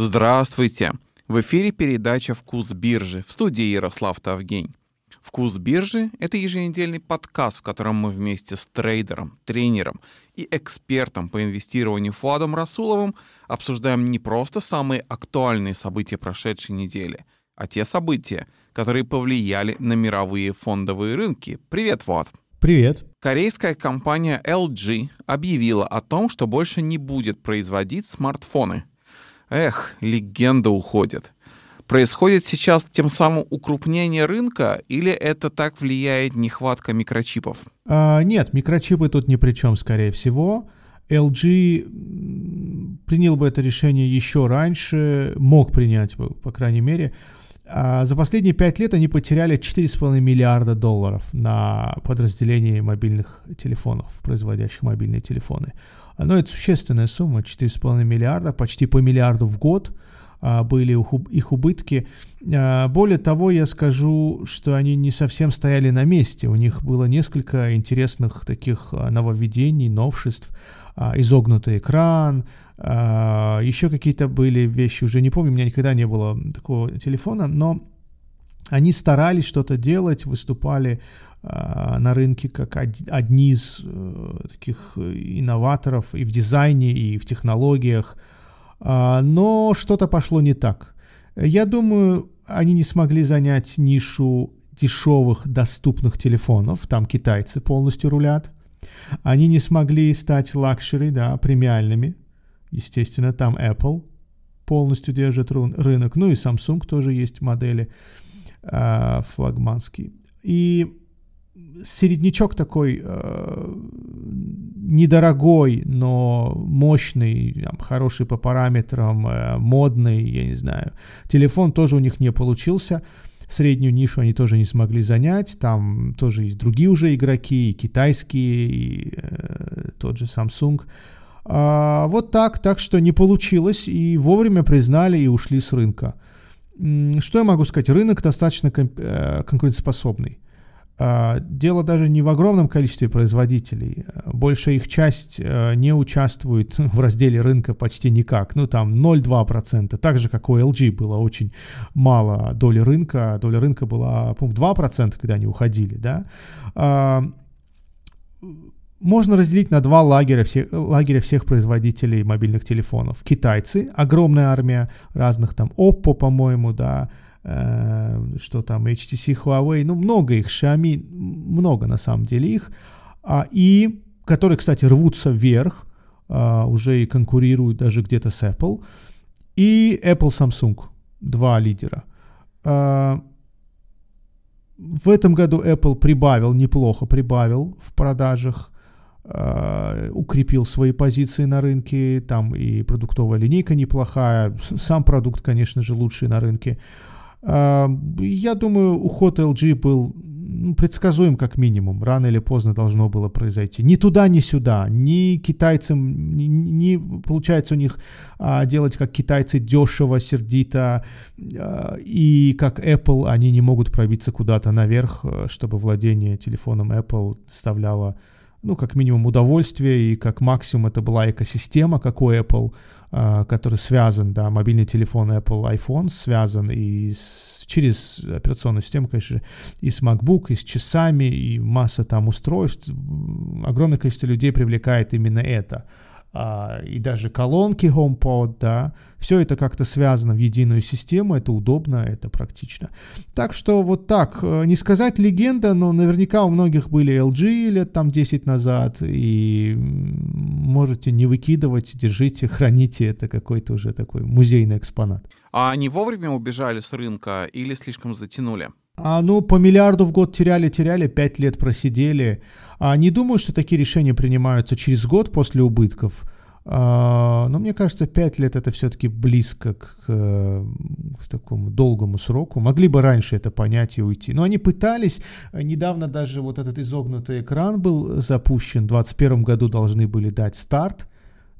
Здравствуйте! В эфире передача «Вкус биржи» в студии Ярослав Тавгень. «Вкус биржи» — это еженедельный подкаст, в котором мы вместе с трейдером, тренером и экспертом по инвестированию Фуадом Расуловым обсуждаем не просто самые актуальные события прошедшей недели, а те события, которые повлияли на мировые фондовые рынки. Привет, Фуад! Привет. Корейская компания LG объявила о том, что больше не будет производить смартфоны. Эх, легенда уходит. Происходит сейчас тем самым укрупнение рынка или это так влияет нехватка микрочипов? А, нет, микрочипы тут ни при чем, скорее всего. LG принял бы это решение еще раньше, мог принять бы, по крайней мере. А за последние пять лет они потеряли 4,5 миллиарда долларов на подразделение мобильных телефонов, производящих мобильные телефоны. Но это существенная сумма, 4,5 миллиарда, почти по миллиарду в год а, были их убытки. А, более того, я скажу, что они не совсем стояли на месте. У них было несколько интересных таких нововведений, новшеств. Изогнутый экран, еще какие-то были вещи, уже не помню, у меня никогда не было такого телефона, но они старались что-то делать, выступали э, на рынке как од, одни из э, таких инноваторов и в дизайне, и в технологиях, э, но что-то пошло не так. Я думаю, они не смогли занять нишу дешевых доступных телефонов, там китайцы полностью рулят. Они не смогли стать luxury, да, премиальными. Естественно, там Apple полностью держит рынок, ну и Samsung тоже есть модели. Э, флагманский. И середнячок такой э, недорогой, но мощный, там, хороший по параметрам, э, модный, я не знаю. Телефон тоже у них не получился. Среднюю нишу они тоже не смогли занять. Там тоже есть другие уже игроки, и китайские, и э, тот же Samsung. А, вот так, так что не получилось, и вовремя признали и ушли с рынка. Что я могу сказать? Рынок достаточно э, конкурентоспособный. А, дело даже не в огромном количестве производителей. Большая их часть э, не участвует в разделе рынка почти никак. Ну, там 0,2%. Так же, как у LG было очень мало доли рынка. Доля рынка была, по-моему, 2%, когда они уходили, да а, можно разделить на два лагеря, все, лагеря всех производителей мобильных телефонов. Китайцы, огромная армия разных там, Oppo, по-моему, да, э, что там, HTC, Huawei, ну, много их, Xiaomi, много на самом деле их, а, и которые, кстати, рвутся вверх, а, уже и конкурируют даже где-то с Apple, и Apple, Samsung, два лидера. А, в этом году Apple прибавил, неплохо прибавил в продажах, укрепил свои позиции на рынке, там и продуктовая линейка неплохая, сам продукт, конечно же, лучший на рынке. Э, я думаю, уход LG был ну, предсказуем как минимум. Рано или поздно должно было произойти. Ни туда, ни сюда. Ни китайцам, не получается у них а, делать как китайцы дешево, сердито. А, и как Apple они не могут пробиться куда-то наверх, э, чтобы владение телефоном Apple составляло ну, как минимум, удовольствие, и как максимум это была экосистема, как у Apple, э, который связан, да, мобильный телефон Apple iPhone связан и с, через операционную систему, конечно, и с MacBook, и с часами, и масса там устройств. Огромное количество людей привлекает именно это а, и даже колонки HomePod, да, все это как-то связано в единую систему, это удобно, это практично. Так что вот так, э, не сказать легенда, но наверняка у многих были LG лет там 10 назад, и можете не выкидывать, держите, храните, это какой-то уже такой музейный экспонат. А они вовремя убежали с рынка или слишком затянули? А, ну, по миллиарду в год теряли-теряли, пять лет просидели. А, не думаю, что такие решения принимаются через год после убытков. А, но мне кажется, пять лет это все-таки близко к, к такому долгому сроку. Могли бы раньше это понять и уйти. Но они пытались. Недавно даже вот этот изогнутый экран был запущен. В 2021 году должны были дать старт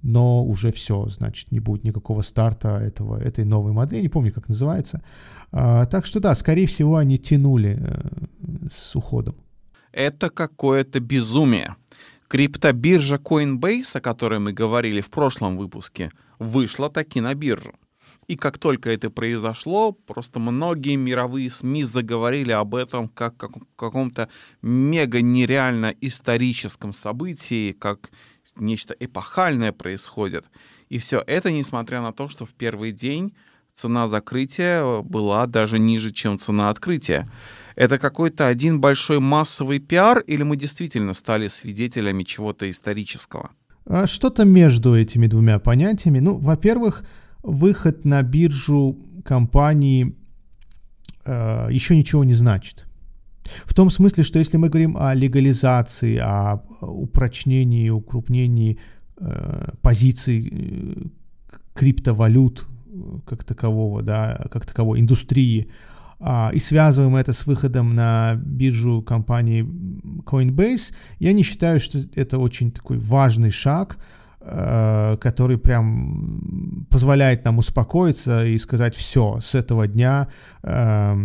но уже все, значит, не будет никакого старта этого, этой новой модели, не помню, как называется. А, так что да, скорее всего, они тянули э, с уходом. Это какое-то безумие. Криптобиржа Coinbase, о которой мы говорили в прошлом выпуске, вышла таки на биржу. И как только это произошло, просто многие мировые СМИ заговорили об этом как о каком-то мега нереально историческом событии, как нечто эпохальное происходит. И все это несмотря на то, что в первый день цена закрытия была даже ниже, чем цена открытия. Это какой-то один большой массовый пиар или мы действительно стали свидетелями чего-то исторического? А что-то между этими двумя понятиями. Ну, во-первых, выход на биржу компании э, еще ничего не значит. В том смысле, что если мы говорим о легализации, о упрочнении, укрупнении э, позиций э, криптовалют как такового, да, как таковой индустрии, а, и связываем это с выходом на биржу компании Coinbase, я не считаю, что это очень такой важный шаг, э, который прям позволяет нам успокоиться и сказать, все, с этого дня э,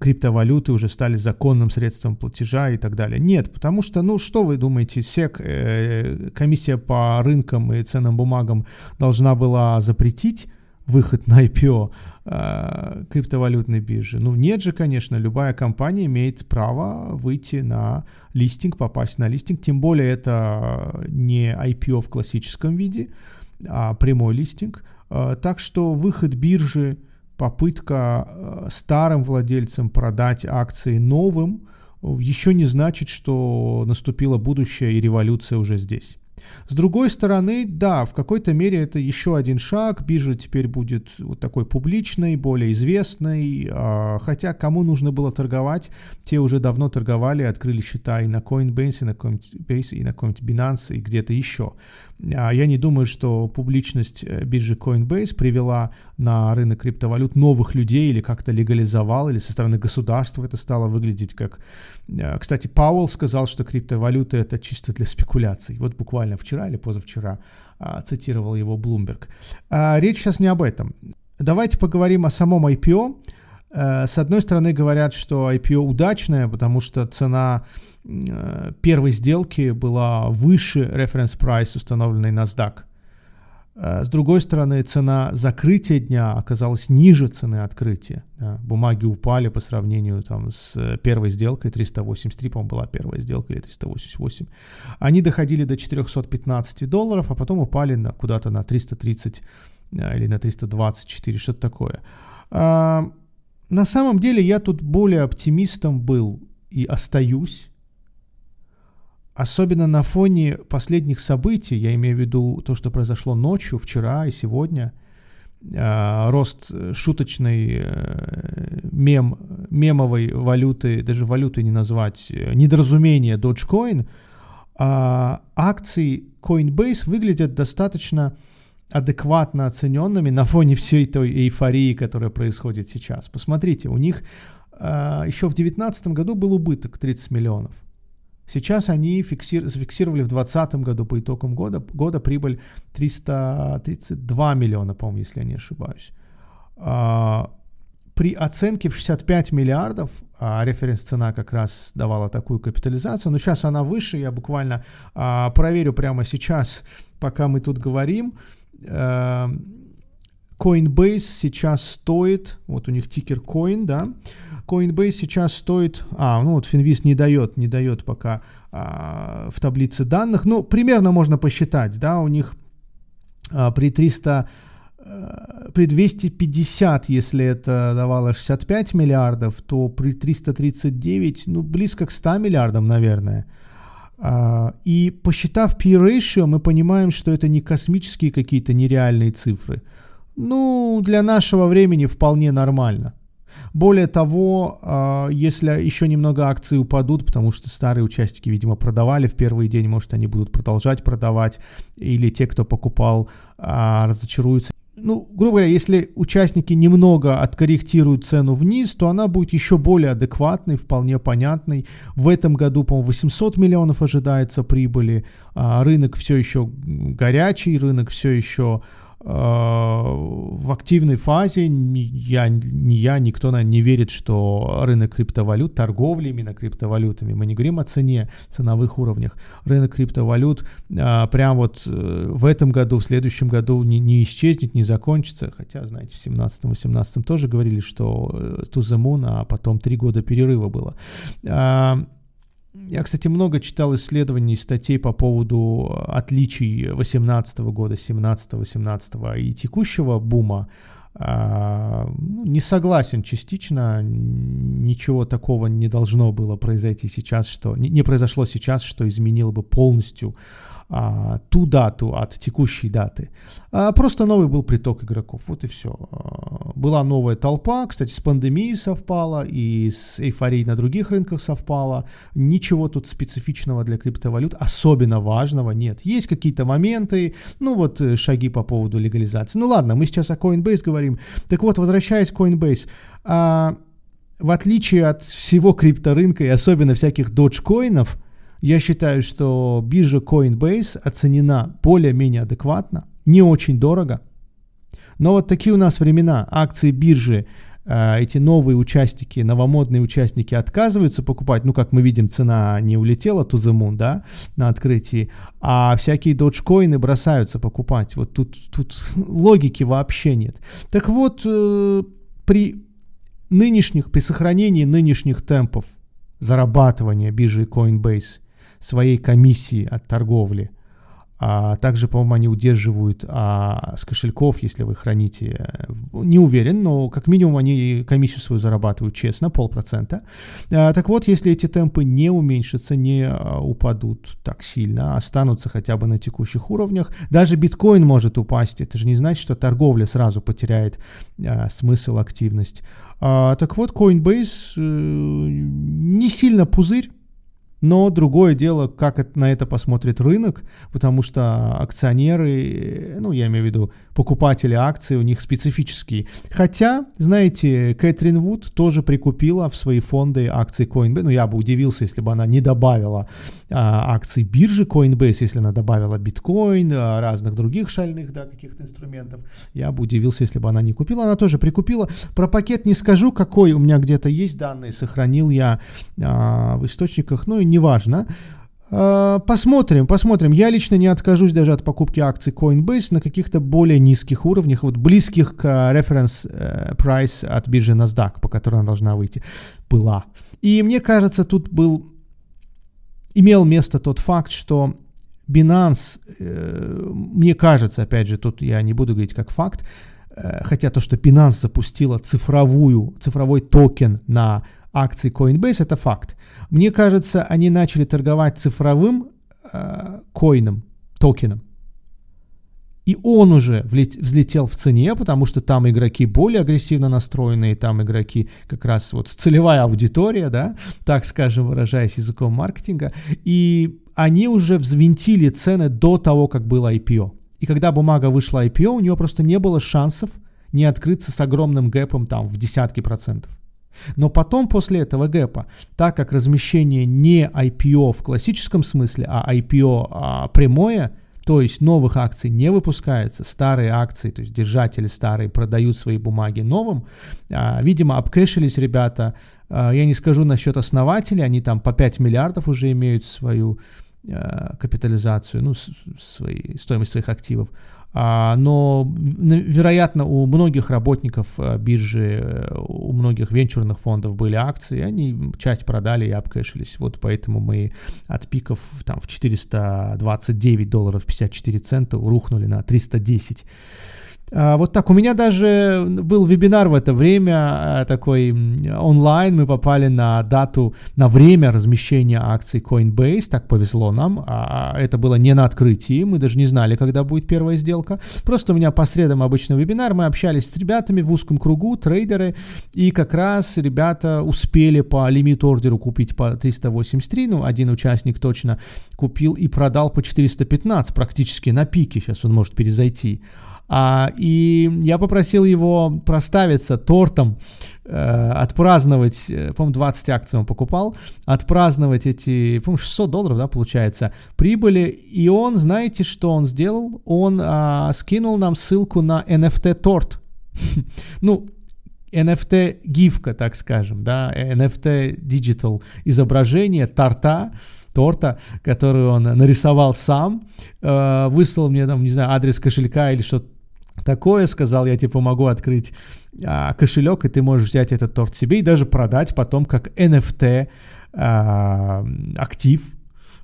криптовалюты уже стали законным средством платежа и так далее. Нет, потому что, ну, что вы думаете, СЕК, э, комиссия по рынкам и ценным бумагам должна была запретить выход на IPO э, криптовалютной биржи? Ну, нет же, конечно, любая компания имеет право выйти на листинг, попасть на листинг, тем более это не IPO в классическом виде, а прямой листинг. Э, так что выход биржи, попытка э, старым владельцам продать акции новым, еще не значит, что наступило будущее и революция уже здесь. С другой стороны, да, в какой-то мере это еще один шаг. Биржа теперь будет вот такой публичной, более известной. А, хотя кому нужно было торговать, те уже давно торговали, открыли счета и на Coinbase, и на Coinbase, и на какой-нибудь Binance, и где-то еще. А, я не думаю, что публичность э, биржи Coinbase привела на рынок криптовалют новых людей или как-то легализовала, или со стороны государства это стало выглядеть как... Э, кстати, Пауэлл сказал, что криптовалюты это чисто для спекуляций. Вот буквально вчера или позавчера а, цитировал его Bloomberg. А, речь сейчас не об этом. Давайте поговорим о самом IPO. Э, с одной стороны говорят, что IPO удачное, потому что цена э, первой сделки была выше референс прайс, установленный NASDAQ. Э, с другой стороны, цена закрытия дня оказалась ниже цены открытия. Да. Бумаги упали по сравнению там, с первой сделкой, 383, по-моему, была первая сделка, или 388. Они доходили до 415 долларов, а потом упали на, куда-то на 330 или на 324, что-то такое. На самом деле я тут более оптимистом был и остаюсь. Особенно на фоне последних событий, я имею в виду то, что произошло ночью, вчера и сегодня, э, рост шуточной э, мем, мемовой валюты, даже валюты не назвать, э, недоразумение Dogecoin, э, акции Coinbase выглядят достаточно адекватно оцененными на фоне всей той эйфории, которая происходит сейчас. Посмотрите, у них э, еще в 2019 году был убыток 30 миллионов. Сейчас они фиксир, зафиксировали в 2020 году по итогам года, года прибыль 332 миллиона, по-моему, если я не ошибаюсь. А, при оценке в 65 миллиардов, а референс-цена как раз давала такую капитализацию, но сейчас она выше, я буквально а, проверю прямо сейчас, пока мы тут говорим, Coinbase сейчас стоит, вот у них тикер Coin, да, Coinbase сейчас стоит, а, ну вот Finviz не дает, не дает пока а, в таблице данных, ну, примерно можно посчитать, да, у них а, при 300, а, при 250, если это давало 65 миллиардов, то при 339, ну, близко к 100 миллиардам, наверное, и посчитав P-ratio, мы понимаем, что это не космические какие-то нереальные цифры. Ну, для нашего времени вполне нормально. Более того, а, если еще немного акций упадут, потому что старые участники, видимо, продавали в первый день, может, они будут продолжать продавать, или те, кто покупал, а, разочаруются ну, грубо говоря, если участники немного откорректируют цену вниз, то она будет еще более адекватной, вполне понятной. В этом году, по-моему, 800 миллионов ожидается прибыли. А, рынок все еще горячий, рынок все еще в активной фазе. Я, ни я, никто наверное, не верит, что рынок криптовалют, торговля именно криптовалютами, мы не говорим о цене, ценовых уровнях, рынок криптовалют а, прям вот э, в этом году, в следующем году не, не исчезнет, не закончится, хотя, знаете, в 17-18 тоже говорили, что э, to the moon, а потом три года перерыва было. А, я, кстати, много читал исследований, статей по поводу отличий 18 года, 17 18 и текущего бума. А, ну, не согласен частично, ничего такого не должно было произойти сейчас, что не произошло сейчас, что изменило бы полностью а, ту дату от текущей даты. А, просто новый был приток игроков, вот и все. А, была новая толпа, кстати, с пандемией совпала и с эйфорией на других рынках совпала. Ничего тут специфичного для криптовалют, особенно важного нет. Есть какие-то моменты, ну вот э, шаги по поводу легализации. Ну ладно, мы сейчас о Coinbase говорим. Так вот, возвращаясь к Coinbase, в отличие от всего крипторынка и особенно всяких доджкоинов, я считаю, что биржа Coinbase оценена более-менее адекватно, не очень дорого. Но вот такие у нас времена. Акции биржи, э, эти новые участники, новомодные участники отказываются покупать. Ну, как мы видим, цена не улетела to the moon, да, на открытии. А всякие доджкоины бросаются покупать. Вот тут, тут логики вообще нет. Так вот, э, при нынешних, при сохранении нынешних темпов зарабатывания биржи Coinbase своей комиссии от торговли. А также, по-моему, они удерживают а, с кошельков, если вы храните, э, не уверен, но как минимум они комиссию свою зарабатывают честно, полпроцента. А, так вот, если эти темпы не уменьшатся, не а, упадут так сильно, а останутся хотя бы на текущих уровнях, даже биткоин может упасть. Это же не значит, что торговля сразу потеряет а, смысл, активность. А, так вот, Coinbase э, не сильно пузырь, но другое дело, как на это посмотрит рынок, потому что акционеры, ну, я имею в виду покупатели акций, у них специфические. Хотя, знаете, Кэтрин Вуд тоже прикупила в свои фонды акции Coinbase. Ну, я бы удивился, если бы она не добавила а, акций биржи Coinbase, если она добавила биткоин, а, разных других шальных, да, каких-то инструментов. Я бы удивился, если бы она не купила. Она тоже прикупила. Про пакет не скажу, какой у меня где-то есть данные, сохранил я а, в источниках, ну и неважно. А, посмотрим, посмотрим. Я лично не откажусь даже от покупки акций Coinbase на каких-то более низких уровнях, вот близких к reference э, price от биржи NASDAQ, по которой она должна выйти, была. И мне кажется, тут был, имел место тот факт, что Binance, э, мне кажется, опять же, тут я не буду говорить как факт, э, хотя то, что Binance запустила цифровую, цифровой токен на акции Coinbase, это факт. Мне кажется, они начали торговать цифровым э, коином, токеном. И он уже взлетел в цене, потому что там игроки более агрессивно настроенные, там игроки как раз вот целевая аудитория, да, так скажем, выражаясь языком маркетинга. И они уже взвинтили цены до того, как было IPO. И когда бумага вышла IPO, у нее просто не было шансов не открыться с огромным гэпом там в десятки процентов. Но потом, после этого гэпа, так как размещение не IPO в классическом смысле, а IPO а, прямое, то есть новых акций не выпускается, старые акции, то есть держатели старые продают свои бумаги новым. А, видимо, обкэшились ребята, а, я не скажу насчет основателей, они там по 5 миллиардов уже имеют свою а, капитализацию, ну, свои, стоимость своих активов. А, но, вероятно, у многих работников э, биржи, э, у многих венчурных фондов были акции, они часть продали и обкэшились. Вот поэтому мы от пиков там, в 429 долларов 54 цента рухнули на 310 а, вот так. У меня даже был вебинар в это время, а, такой онлайн. Мы попали на дату, на время размещения акций Coinbase. Так повезло нам. А, это было не на открытии. Мы даже не знали, когда будет первая сделка. Просто у меня по средам обычно вебинар. Мы общались с ребятами в узком кругу, трейдеры. И как раз ребята успели по лимит ордеру купить по 383. Ну, один участник точно купил и продал по 415 практически на пике. Сейчас он может перезайти. А, и я попросил его проставиться тортом, э, отпраздновать, э, по-моему, 20 акций он покупал, отпраздновать эти, по-моему, 600 долларов, да, получается, прибыли. И он, знаете, что он сделал? Он а, скинул нам ссылку на NFT-торт. ну, NFT-гифка, так скажем, да, NFT digital изображение торта, торта, который он нарисовал сам, э, выслал мне там, не знаю, адрес кошелька или что-то такое, сказал, я тебе помогу открыть а, кошелек, и ты можешь взять этот торт себе и даже продать потом как NFT а, актив,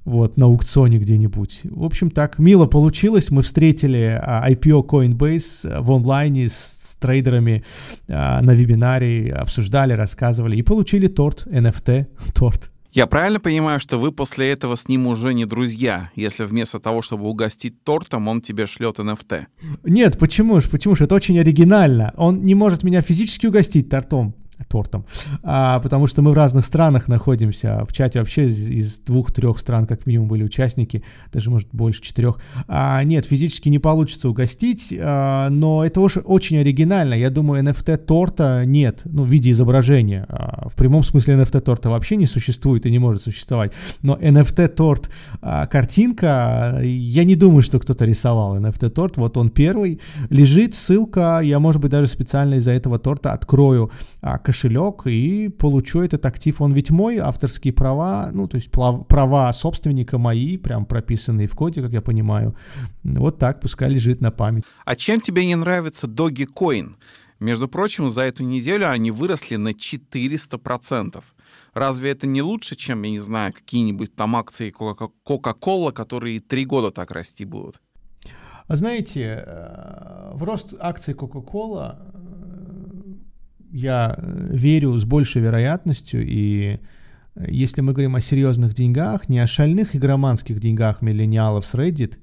вот, на аукционе где-нибудь. В общем, так мило получилось. Мы встретили а, IPO Coinbase в онлайне с, с трейдерами а, на вебинаре, обсуждали, рассказывали и получили торт, NFT, торт. Я правильно понимаю, что вы после этого с ним уже не друзья, если вместо того, чтобы угостить тортом, он тебе шлет NFT? Нет, почему же, почему же? Это очень оригинально. Он не может меня физически угостить тортом, тортом, а, потому что мы в разных странах находимся. В чате вообще из, из двух-трех стран как минимум были участники, даже, может, больше четырех. А, нет, физически не получится угостить, а, но это очень, очень оригинально. Я думаю, NFT торта нет, ну, в виде изображения. А, в прямом смысле NFT торта вообще не существует и не может существовать. Но NFT торт а, картинка, я не думаю, что кто-то рисовал NFT торт. Вот он первый. Лежит ссылка, я, может быть, даже специально из-за этого торта открою а, кошелек и получу этот актив. Он ведь мой, авторские права, ну, то есть права собственника мои, прям прописанные в коде, как я понимаю. Вот так, пускай лежит на память. А чем тебе не нравится Dogecoin? Между прочим, за эту неделю они выросли на 400%. Разве это не лучше, чем, я не знаю, какие-нибудь там акции Coca-Cola, которые три года так расти будут? А знаете, э, в рост акций Coca-Cola я э, верю с большей вероятностью, и э, если мы говорим о серьезных деньгах, не о шальных игроманских деньгах миллениалов с Reddit,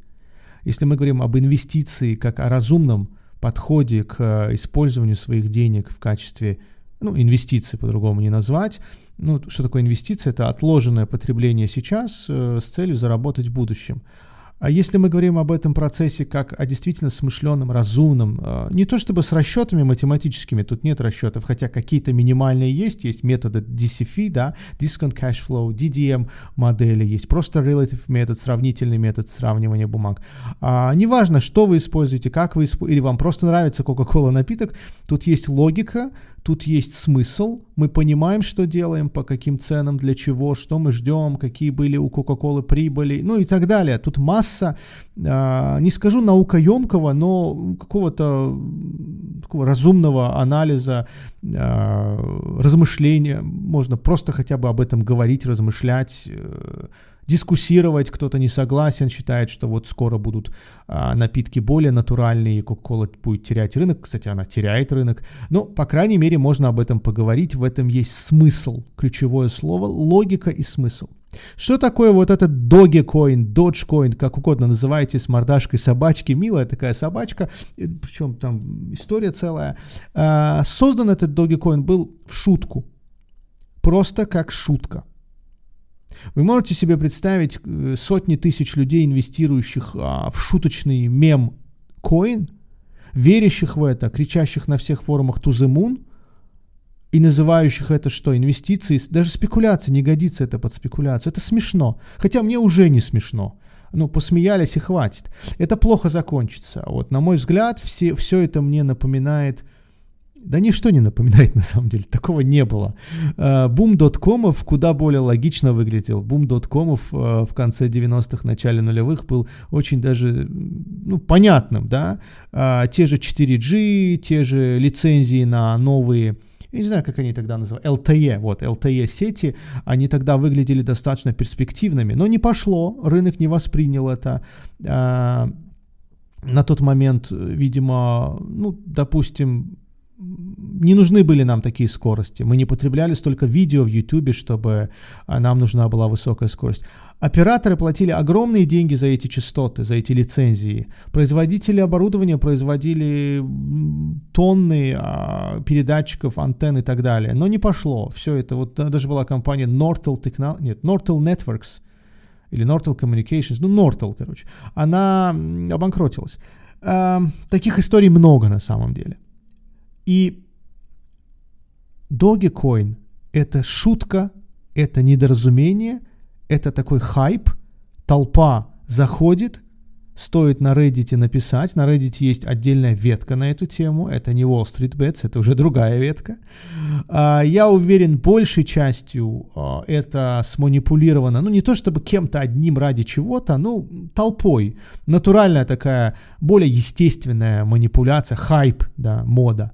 если мы говорим об инвестиции как о разумном подходе к э, использованию своих денег в качестве ну, инвестиции по-другому не назвать. Ну, что такое инвестиция? Это отложенное потребление сейчас с целью заработать в будущем. А если мы говорим об этом процессе как о действительно смышленном, разумном, э, не то чтобы с расчетами математическими, тут нет расчетов, хотя какие-то минимальные есть, есть методы DCF, да, Discount Cash Flow, DDM модели, есть просто relative метод, сравнительный метод сравнивания бумаг. А, неважно, что вы используете, как вы используете, или вам просто нравится Coca-Cola напиток, тут есть логика, Тут есть смысл, мы понимаем, что делаем, по каким ценам, для чего, что мы ждем, какие были у Кока-Колы прибыли, ну и так далее. Тут масса, э, не скажу наукоемкого, но какого-то такого разумного анализа, э, размышления. Можно просто хотя бы об этом говорить, размышлять. Э, дискуссировать, кто-то не согласен, считает, что вот скоро будут а, напитки более натуральные, и Coca-Cola будет терять рынок. Кстати, она теряет рынок. Но, по крайней мере, можно об этом поговорить. В этом есть смысл. Ключевое слово — логика и смысл. Что такое вот этот Dogecoin, Dogecoin, как угодно называйте, с мордашкой собачки, милая такая собачка, причем там история целая. А, создан этот Dogecoin был в шутку, просто как шутка. Вы можете себе представить э, сотни тысяч людей, инвестирующих а, в шуточный мем коин, верящих в это, кричащих на всех форумах to the moon и называющих это что, инвестиции, даже спекуляция, не годится это под спекуляцию. Это смешно. Хотя мне уже не смешно. Ну, посмеялись и хватит. Это плохо закончится. Вот, на мой взгляд, все, все это мне напоминает да ничто не напоминает на самом деле, такого не было. Э, бум доткомов куда более логично выглядел. Бум доткомов э, в конце 90-х, начале нулевых был очень даже ну, понятным, да. Э, те же 4G, те же лицензии на новые я не знаю, как они тогда называли, LTE, вот, LTE сети, они тогда выглядели достаточно перспективными, но не пошло, рынок не воспринял это. На тот момент, видимо, ну, допустим, не нужны были нам такие скорости. Мы не потребляли столько видео в YouTube, чтобы а, нам нужна была высокая скорость. Операторы платили огромные деньги за эти частоты, за эти лицензии. Производители оборудования производили тонны а, передатчиков, антенн и так далее. Но не пошло. Все это, вот даже была компания Nortel Techno... нет, Nortel Networks или Nortel Communications, ну, Nortel, короче. Она обанкротилась. Э, таких историй много на самом деле. И Dogecoin – это шутка, это недоразумение, это такой хайп, толпа заходит, стоит на Reddit написать. На Reddit есть отдельная ветка на эту тему. Это не Wall Street Bets, это уже другая ветка. А, я уверен, большей частью а, это сманипулировано, ну не то чтобы кем-то одним ради чего-то, ну толпой. Натуральная такая, более естественная манипуляция, хайп, да, мода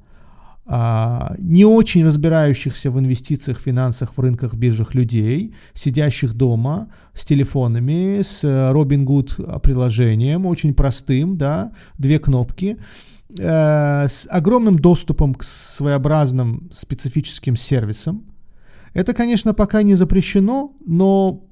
не очень разбирающихся в инвестициях, финансах, в рынках, биржах людей, сидящих дома с телефонами, с Robinhood приложением, очень простым, да, две кнопки, э, с огромным доступом к своеобразным специфическим сервисам. Это, конечно, пока не запрещено, но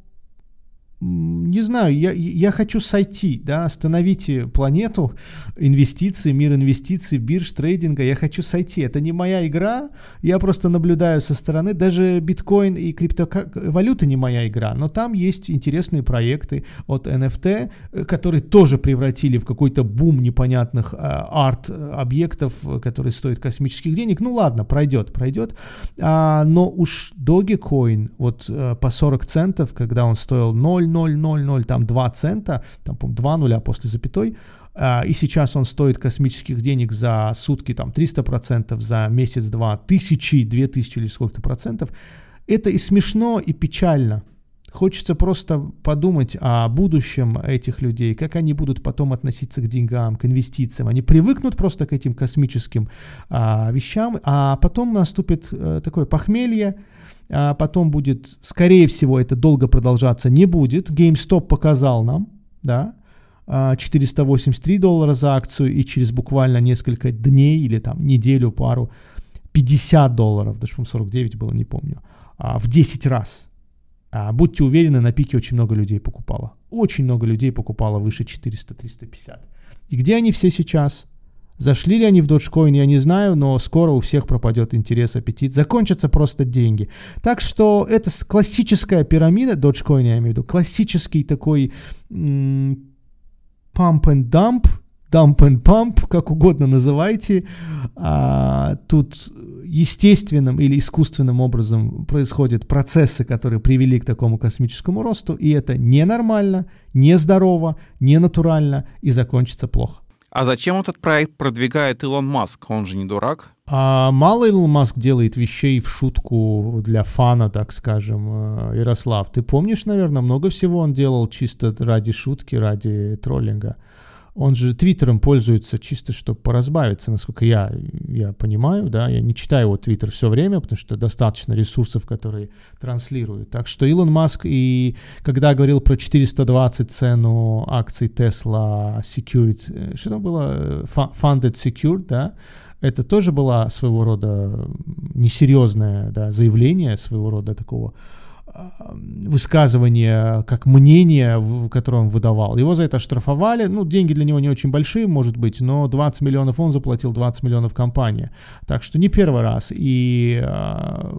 не знаю, я, я хочу сойти, да, остановите планету, инвестиции, мир инвестиций, бирж, трейдинга, я хочу сойти. Это не моя игра, я просто наблюдаю со стороны. Даже биткоин и криптовалюта не моя игра, но там есть интересные проекты от NFT, которые тоже превратили в какой-то бум непонятных э, арт-объектов, которые стоят космических денег. Ну ладно, пройдет, пройдет. А, но уж Dogecoin, вот э, по 40 центов, когда он стоил 0, 0,000, там 2 цента, там, по 2 нуля после запятой, а, и сейчас он стоит космических денег за сутки там 300%, за месяц-два тысячи, две тысячи или сколько-то процентов, это и смешно, и печально. Хочется просто подумать о будущем этих людей, как они будут потом относиться к деньгам, к инвестициям. Они привыкнут просто к этим космическим а, вещам, а потом наступит а, такое похмелье, а потом будет, скорее всего, это долго продолжаться не будет. GameStop показал нам, да, 483 а, доллара за акцию и через буквально несколько дней или там неделю, пару 50 долларов, даже 49 было, не помню, а, в 10 раз. А, будьте уверены, на пике очень много людей покупало. Очень много людей покупало выше 400-350. И где они все сейчас? Зашли ли они в Dogecoin, я не знаю, но скоро у всех пропадет интерес, аппетит. Закончатся просто деньги. Так что это классическая пирамида Dogecoin, я имею в виду. Классический такой м- pump and dump, dump and pump, как угодно называйте. А, тут естественным или искусственным образом происходят процессы, которые привели к такому космическому росту, и это ненормально, нездорово, ненатурально и закончится плохо. А зачем этот проект продвигает Илон Маск? Он же не дурак. А мало Илон Маск делает вещей в шутку для фана, так скажем, э, Ярослав. Ты помнишь, наверное, много всего он делал чисто ради шутки, ради троллинга он же Твиттером пользуется чисто, чтобы поразбавиться, насколько я, я понимаю, да, я не читаю его Твиттер все время, потому что достаточно ресурсов, которые транслируют. Так что Илон Маск и когда говорил про 420 цену акций Tesla Secured, э, что там было, Funded Secured, да, это тоже было своего рода несерьезное да, заявление, своего рода такого высказывание, как мнение, которое он выдавал. Его за это штрафовали. Ну, деньги для него не очень большие, может быть, но 20 миллионов он заплатил, 20 миллионов компания. Так что не первый раз. И а,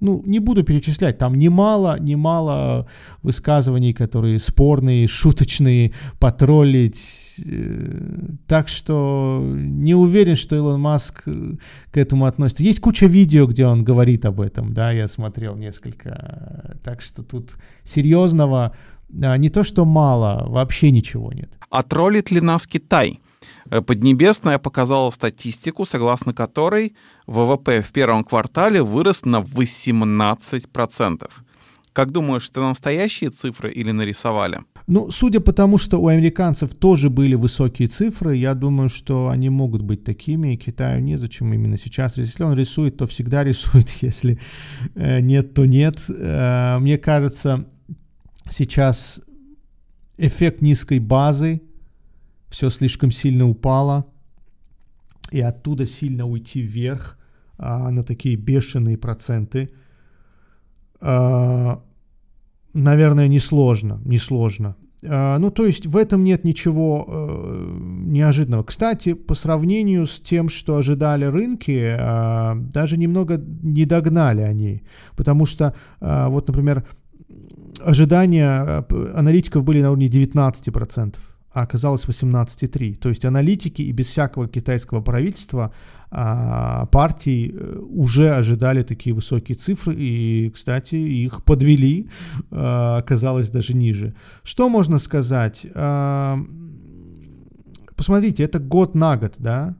ну, не буду перечислять, там немало, немало высказываний, которые спорные, шуточные, потроллить. Э, так что не уверен, что Илон Маск э, к этому относится. Есть куча видео, где он говорит об этом, да, я смотрел несколько. Так что тут серьезного не то, что мало, вообще ничего нет. А троллит ли нас Китай? Э, Поднебесная показала статистику, согласно которой ВВП в первом квартале вырос на 18%. Как думаешь, это настоящие цифры или нарисовали? Ну, судя по тому, что у американцев тоже были высокие цифры, я думаю, что они могут быть такими, и Китаю незачем именно сейчас. Если он рисует, то всегда рисует, если э, нет, то нет. Э, мне кажется, сейчас эффект низкой базы все слишком сильно упало, и оттуда сильно уйти вверх а, на такие бешеные проценты, а, наверное, несложно, несложно. А, ну, то есть в этом нет ничего э, неожиданного. Кстати, по сравнению с тем, что ожидали рынки, э, даже немного не догнали они. Потому что, э, вот, например, ожидания аналитиков были на уровне 19%. а оказалось 18,3. То есть аналитики и без всякого китайского правительства а, партии э, уже ожидали такие высокие цифры, и, кстати, их подвели, а, оказалось даже ниже. Что можно сказать? А, посмотрите, это год на год, да?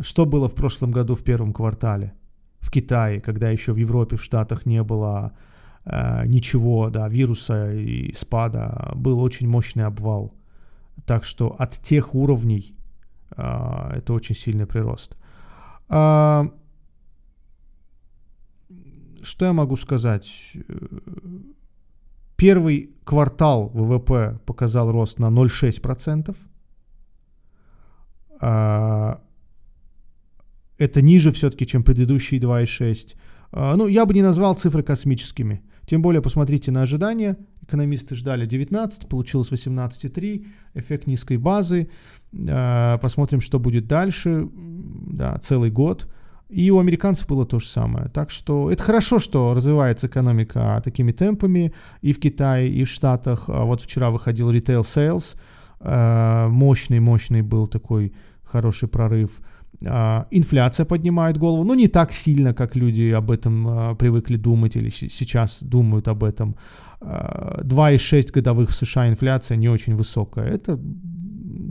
Что было в прошлом году в первом квартале в Китае, когда еще в Европе, в Штатах не было Э, ничего, да, вируса и спада, был очень мощный обвал. Так что от тех уровней э, это очень сильный прирост. Э, что я могу сказать? Первый квартал ВВП показал рост на 0,6%. Это ниже все-таки, чем предыдущие 2,6%. Ну, я бы не назвал цифры космическими. Тем более, посмотрите на ожидания. Экономисты ждали 19, получилось 18,3, эффект низкой базы. А, посмотрим, что будет дальше. Да, целый год. И у американцев было то же самое. Так что это хорошо, что развивается экономика такими темпами и в Китае, и в Штатах. А вот вчера выходил retail sales. Мощный-мощный а, был такой хороший прорыв. А, инфляция поднимает голову, но не так сильно, как люди об этом а, привыкли думать или сейчас думают об этом. 2,6 а, годовых в США инфляция не очень высокая. Это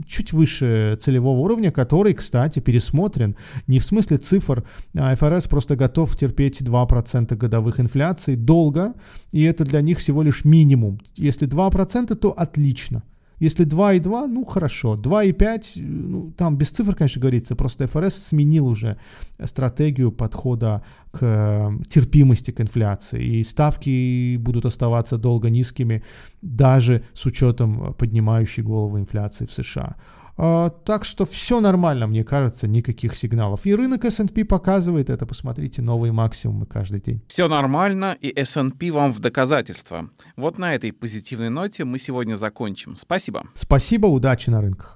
чуть выше целевого уровня, который, кстати, пересмотрен. Не в смысле цифр, ФРС просто готов терпеть 2% годовых инфляции долго, и это для них всего лишь минимум. Если 2%, то отлично – если 2,2, ну хорошо. 2,5, ну там без цифр, конечно, говорится, просто ФРС сменил уже стратегию подхода к э, терпимости к инфляции. И ставки будут оставаться долго низкими, даже с учетом поднимающей голову инфляции в США. А, так что все нормально, мне кажется, никаких сигналов. И рынок S&P показывает это, посмотрите, новые максимумы каждый день. Все нормально, и S&P вам в доказательство. Вот на этой позитивной ноте мы сегодня закончим. Спасибо. Спасибо, удачи на рынках.